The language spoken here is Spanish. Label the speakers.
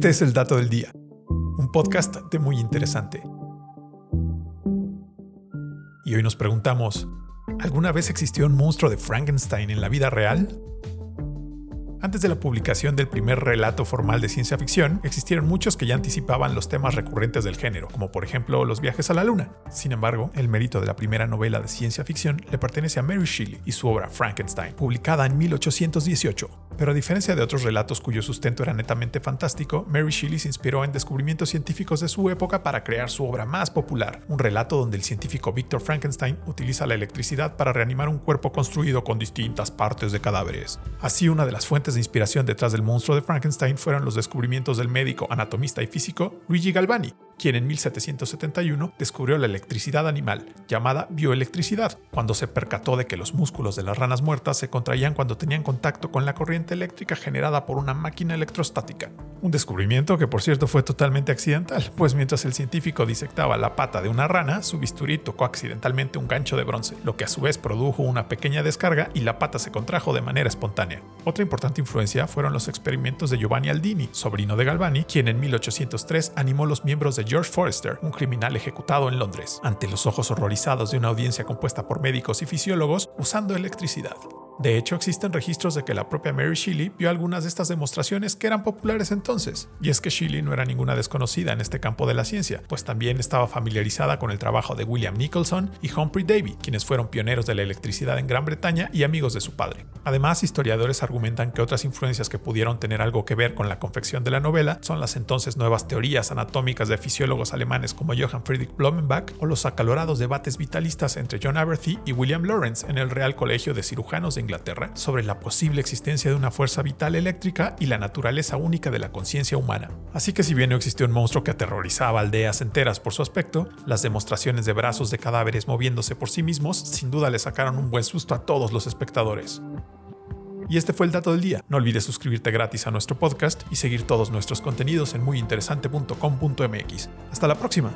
Speaker 1: Este es el dato del día, un podcast de muy interesante. Y hoy nos preguntamos, ¿alguna vez existió un monstruo de Frankenstein en la vida real? Antes de la publicación del primer relato formal de ciencia ficción, existieron muchos que ya anticipaban los temas recurrentes del género, como por ejemplo los viajes a la luna. Sin embargo, el mérito de la primera novela de ciencia ficción le pertenece a Mary Shelley y su obra Frankenstein, publicada en 1818. Pero a diferencia de otros relatos cuyo sustento era netamente fantástico, Mary Shelley se inspiró en descubrimientos científicos de su época para crear su obra más popular, un relato donde el científico Victor Frankenstein utiliza la electricidad para reanimar un cuerpo construido con distintas partes de cadáveres. Así, una de las fuentes de inspiración detrás del monstruo de Frankenstein fueron los descubrimientos del médico, anatomista y físico Luigi Galvani, quien en 1771 descubrió la electricidad animal, llamada bioelectricidad, cuando se percató de que los músculos de las ranas muertas se contraían cuando tenían contacto con la corriente eléctrica generada por una máquina electrostática. Un descubrimiento que por cierto fue totalmente accidental, pues mientras el científico disectaba la pata de una rana, su bisturí tocó accidentalmente un gancho de bronce, lo que a su vez produjo una pequeña descarga y la pata se contrajo de manera espontánea. Otra importante influencia fueron los experimentos de Giovanni Aldini, sobrino de Galvani, quien en 1803 animó los miembros de George Forrester, un criminal ejecutado en Londres, ante los ojos horrorizados de una audiencia compuesta por médicos y fisiólogos usando electricidad. De hecho, existen registros de que la propia Mary Shelley vio algunas de estas demostraciones que eran populares entonces. Y es que Shelley no era ninguna desconocida en este campo de la ciencia, pues también estaba familiarizada con el trabajo de William Nicholson y Humphrey Davy, quienes fueron pioneros de la electricidad en Gran Bretaña y amigos de su padre. Además, historiadores argumentan que otras influencias que pudieron tener algo que ver con la confección de la novela son las entonces nuevas teorías anatómicas de fisiólogos alemanes como Johann Friedrich Blumenbach o los acalorados debates vitalistas entre John Aberthy y William Lawrence en el Real Colegio de Cirujanos de sobre la posible existencia de una fuerza vital eléctrica y la naturaleza única de la conciencia humana. Así que si bien no existió un monstruo que aterrorizaba aldeas enteras por su aspecto, las demostraciones de brazos de cadáveres moviéndose por sí mismos sin duda le sacaron un buen susto a todos los espectadores. Y este fue el dato del día. No olvides suscribirte gratis a nuestro podcast y seguir todos nuestros contenidos en muyinteresante.com.mx. Hasta la próxima.